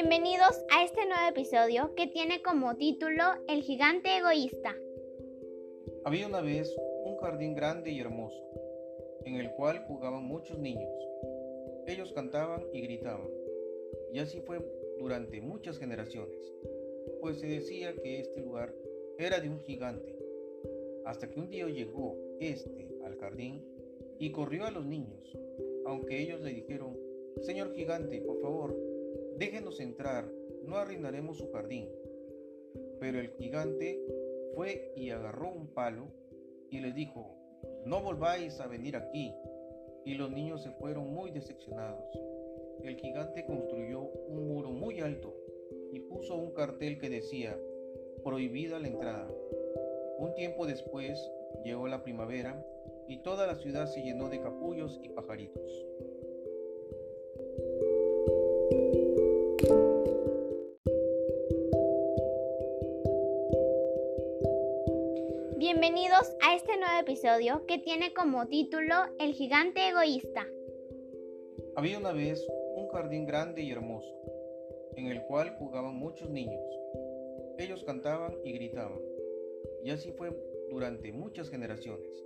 Bienvenidos a este nuevo episodio que tiene como título El gigante egoísta. Había una vez un jardín grande y hermoso, en el cual jugaban muchos niños. Ellos cantaban y gritaban, y así fue durante muchas generaciones, pues se decía que este lugar era de un gigante, hasta que un día llegó este al jardín y corrió a los niños, aunque ellos le dijeron, Señor gigante, por favor, déjenos entrar, no arruinaremos su jardín. Pero el gigante fue y agarró un palo y les dijo, no volváis a venir aquí. Y los niños se fueron muy decepcionados. El gigante construyó un muro muy alto y puso un cartel que decía, prohibida la entrada. Un tiempo después llegó la primavera y toda la ciudad se llenó de capullos y pajaritos. Bienvenidos a este nuevo episodio que tiene como título El gigante egoísta. Había una vez un jardín grande y hermoso, en el cual jugaban muchos niños. Ellos cantaban y gritaban, y así fue durante muchas generaciones,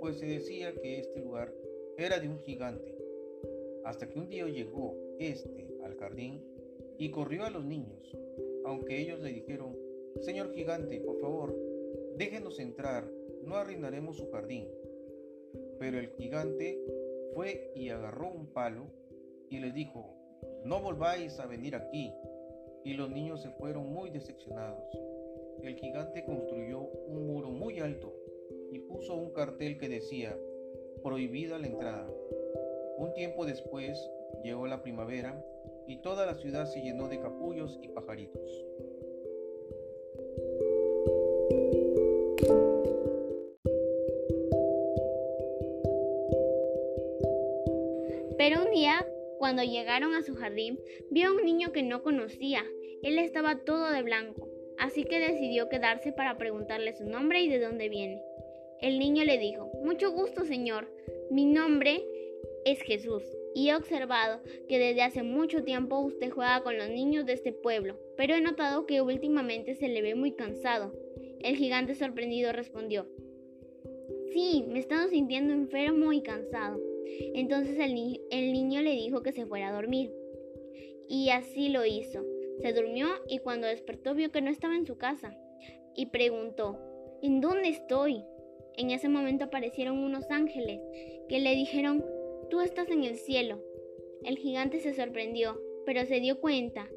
pues se decía que este lugar era de un gigante, hasta que un día llegó este al jardín y corrió a los niños, aunque ellos le dijeron, Señor gigante, por favor, déjenos entrar, no arruinaremos su jardín. Pero el gigante fue y agarró un palo y les dijo, no volváis a venir aquí. Y los niños se fueron muy decepcionados. El gigante construyó un muro muy alto y puso un cartel que decía, prohibida la entrada. Un tiempo después llegó la primavera y toda la ciudad se llenó de capullos y pajaritos. Cuando llegaron a su jardín, vio a un niño que no conocía. Él estaba todo de blanco, así que decidió quedarse para preguntarle su nombre y de dónde viene. El niño le dijo, Mucho gusto, señor. Mi nombre es Jesús y he observado que desde hace mucho tiempo usted juega con los niños de este pueblo, pero he notado que últimamente se le ve muy cansado. El gigante sorprendido respondió, Sí, me he estado sintiendo enfermo y cansado. Entonces el, niño le dijo que se fuera a dormir. Y así lo hizo. Se durmió y cuando despertó vio que no estaba en su casa. Y preguntó, ¿en dónde estoy? En ese momento aparecieron unos ángeles que le dijeron, tú estás en el cielo. El gigante se sorprendió, pero se dio cuenta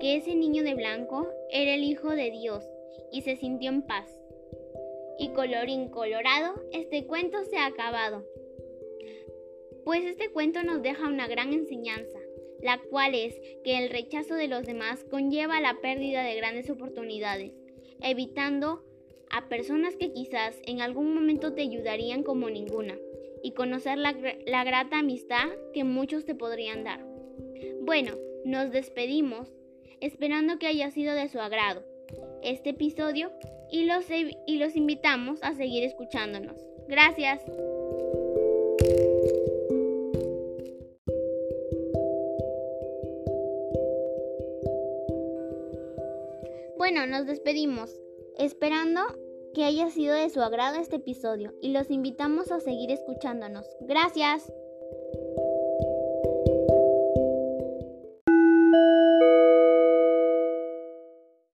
que ese niño de blanco era el Hijo de Dios y se sintió en paz. Y colorín colorado, este cuento se ha acabado pues este cuento nos deja una gran enseñanza, la cual es que el rechazo de los demás conlleva la pérdida de grandes oportunidades, evitando a personas que quizás en algún momento te ayudarían como ninguna, y conocer la, la grata amistad que muchos te podrían dar. Bueno, nos despedimos, esperando que haya sido de su agrado este episodio y los, y los invitamos a seguir escuchándonos. Gracias. Bueno, nos despedimos, esperando que haya sido de su agrado este episodio y los invitamos a seguir escuchándonos. Gracias.